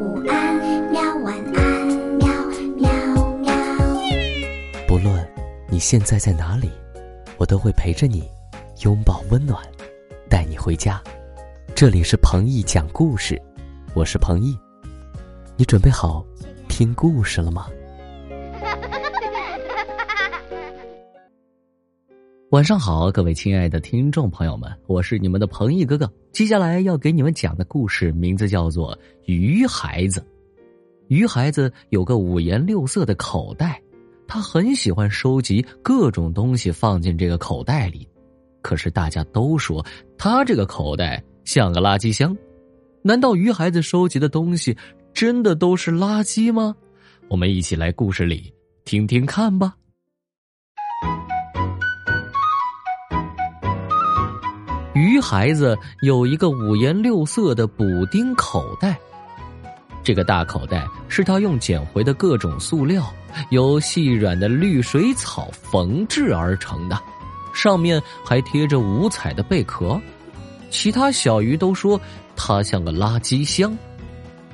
午安，喵晚安，喵喵喵。不论你现在在哪里，我都会陪着你，拥抱温暖，带你回家。这里是彭毅讲故事，我是彭毅。你准备好听故事了吗？晚上好，各位亲爱的听众朋友们，我是你们的彭毅哥哥。接下来要给你们讲的故事名字叫做《鱼孩子》。鱼孩子有个五颜六色的口袋，他很喜欢收集各种东西放进这个口袋里。可是大家都说他这个口袋像个垃圾箱。难道鱼孩子收集的东西真的都是垃圾吗？我们一起来故事里听听看吧。鱼孩子有一个五颜六色的补丁口袋，这个大口袋是他用捡回的各种塑料，由细软的绿水草缝制而成的，上面还贴着五彩的贝壳。其他小鱼都说它像个垃圾箱，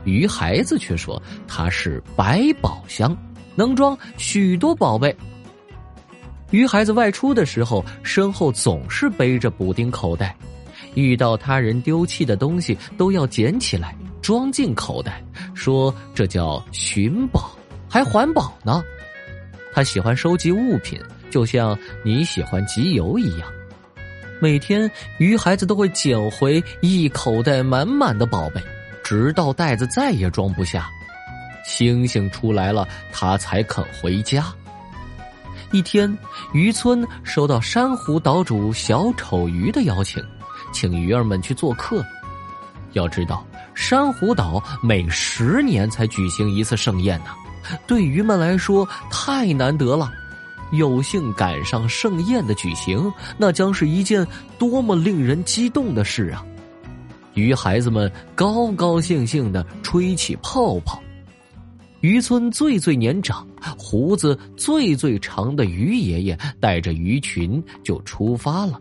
鱼孩子却说它是百宝箱，能装许多宝贝。鱼孩子外出的时候，身后总是背着补丁口袋，遇到他人丢弃的东西，都要捡起来装进口袋，说这叫寻宝，还环保呢。他喜欢收集物品，就像你喜欢集邮一样。每天，鱼孩子都会捡回一口袋满满的宝贝，直到袋子再也装不下，星星出来了，他才肯回家。一天，渔村收到珊瑚岛主小丑鱼的邀请，请鱼儿们去做客。要知道，珊瑚岛每十年才举行一次盛宴呢，对鱼们来说太难得了。有幸赶上盛宴的举行，那将是一件多么令人激动的事啊！鱼孩子们高高兴兴的吹起泡泡。渔村最最年长、胡子最最长的鱼爷爷带着鱼群就出发了。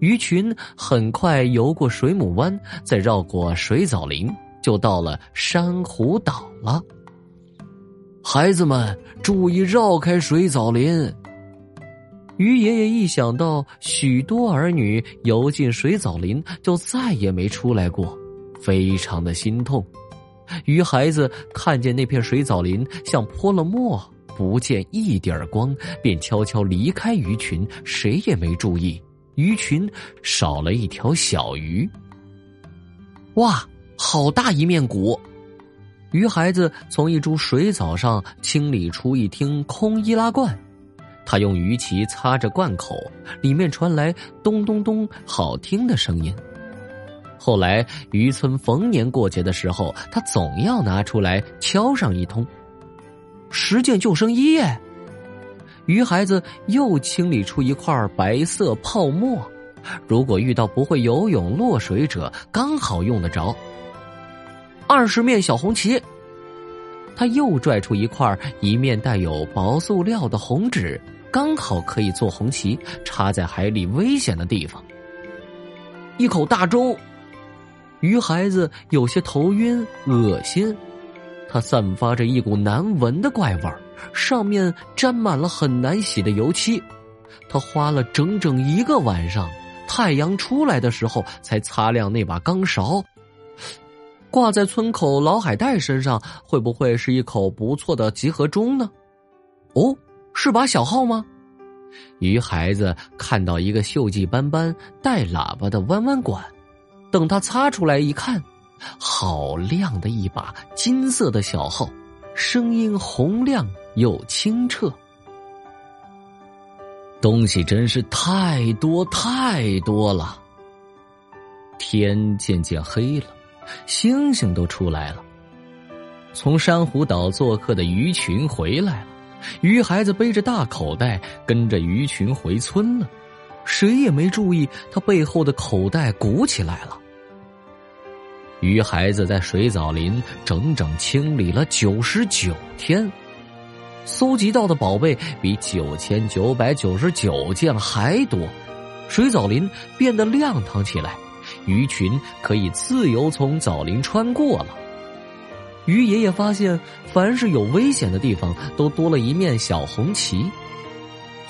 鱼群很快游过水母湾，再绕过水藻林，就到了珊瑚岛了。孩子们注意绕开水藻林。鱼爷爷一想到许多儿女游进水藻林就再也没出来过，非常的心痛。鱼孩子看见那片水藻林像泼了墨，不见一点光，便悄悄离开鱼群，谁也没注意，鱼群少了一条小鱼。哇，好大一面鼓！鱼孩子从一株水藻上清理出一听空易拉罐，他用鱼鳍擦着罐口，里面传来咚咚咚好听的声音。后来，渔村逢年过节的时候，他总要拿出来敲上一通。十件救生衣耶！鱼孩子又清理出一块白色泡沫，如果遇到不会游泳落水者，刚好用得着。二十面小红旗，他又拽出一块一面带有薄塑料的红纸，刚好可以做红旗，插在海里危险的地方。一口大粥。鱼孩子有些头晕、恶心，它散发着一股难闻的怪味儿，上面沾满了很难洗的油漆。他花了整整一个晚上，太阳出来的时候才擦亮那把钢勺。挂在村口老海带身上，会不会是一口不错的集合钟呢？哦，是把小号吗？鱼孩子看到一个锈迹斑斑、带喇叭的弯弯管。等他擦出来一看，好亮的一把金色的小号，声音洪亮又清澈。东西真是太多太多了。天渐渐黑了，星星都出来了。从珊瑚岛做客的鱼群回来了，鱼孩子背着大口袋跟着鱼群回村了，谁也没注意他背后的口袋鼓起来了。鱼孩子在水藻林整整清理了九十九天，搜集到的宝贝比九千九百九十九件还多，水藻林变得亮堂起来，鱼群可以自由从藻林穿过了。鱼爷爷发现，凡是有危险的地方，都多了一面小红旗。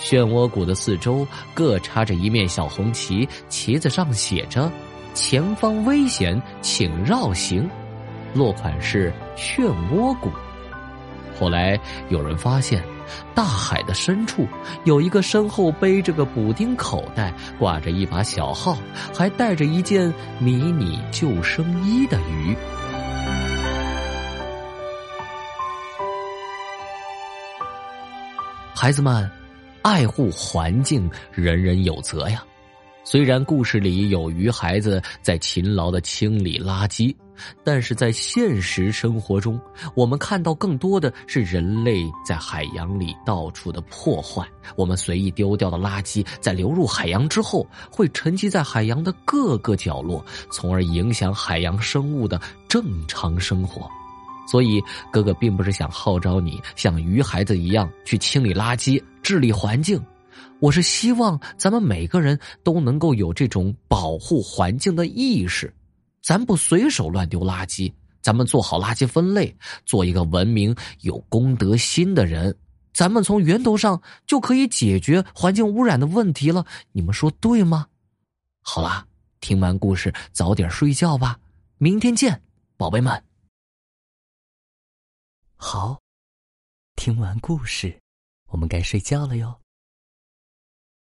漩涡谷的四周各插着一面小红旗，旗子上写着“前方危险，请绕行”，落款是漩涡谷。后来有人发现，大海的深处有一个身后背着个补丁口袋，挂着一把小号，还带着一件迷你救生衣的鱼。孩子们，爱护环境，人人有责呀。虽然故事里有鱼孩子在勤劳的清理垃圾，但是在现实生活中，我们看到更多的是人类在海洋里到处的破坏。我们随意丢掉的垃圾，在流入海洋之后，会沉积在海洋的各个角落，从而影响海洋生物的正常生活。所以，哥哥并不是想号召你像鱼孩子一样去清理垃圾、治理环境，我是希望咱们每个人都能够有这种保护环境的意识。咱不随手乱丢垃圾，咱们做好垃圾分类，做一个文明、有公德心的人，咱们从源头上就可以解决环境污染的问题了。你们说对吗？好啦，听完故事早点睡觉吧，明天见，宝贝们。好，听完故事，我们该睡觉了哟。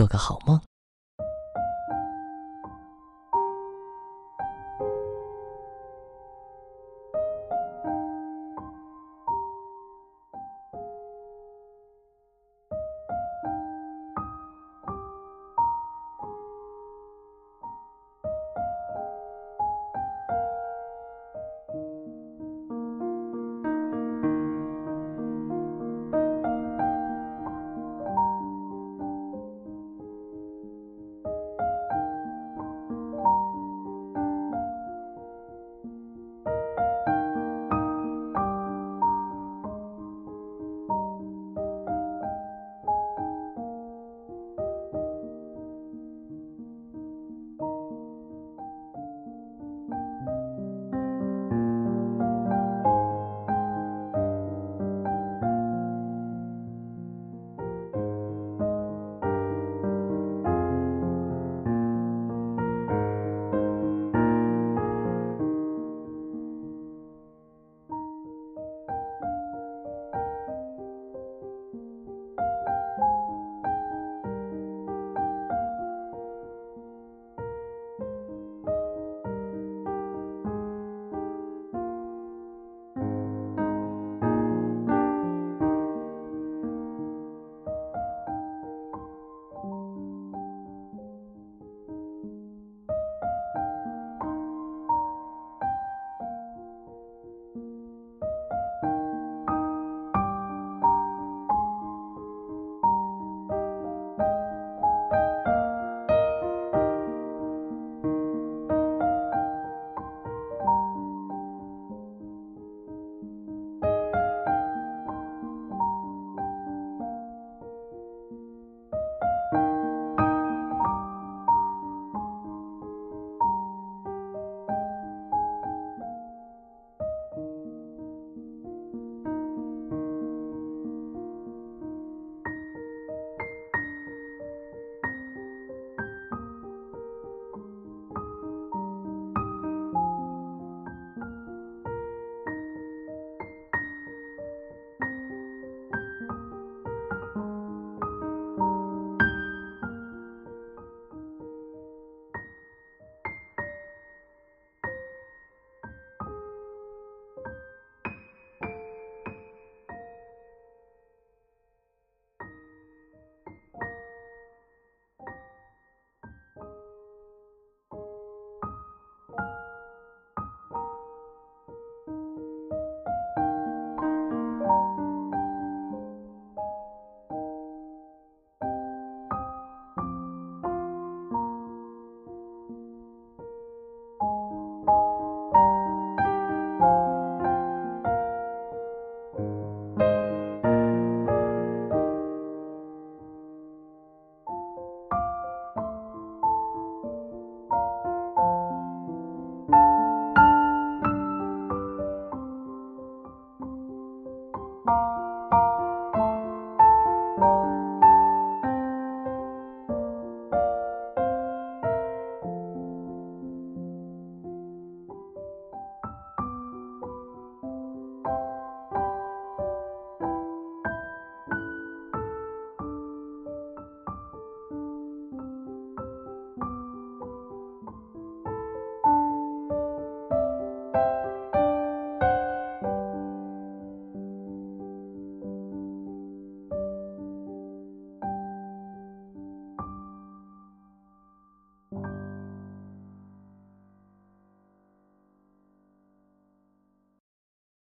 做个好梦。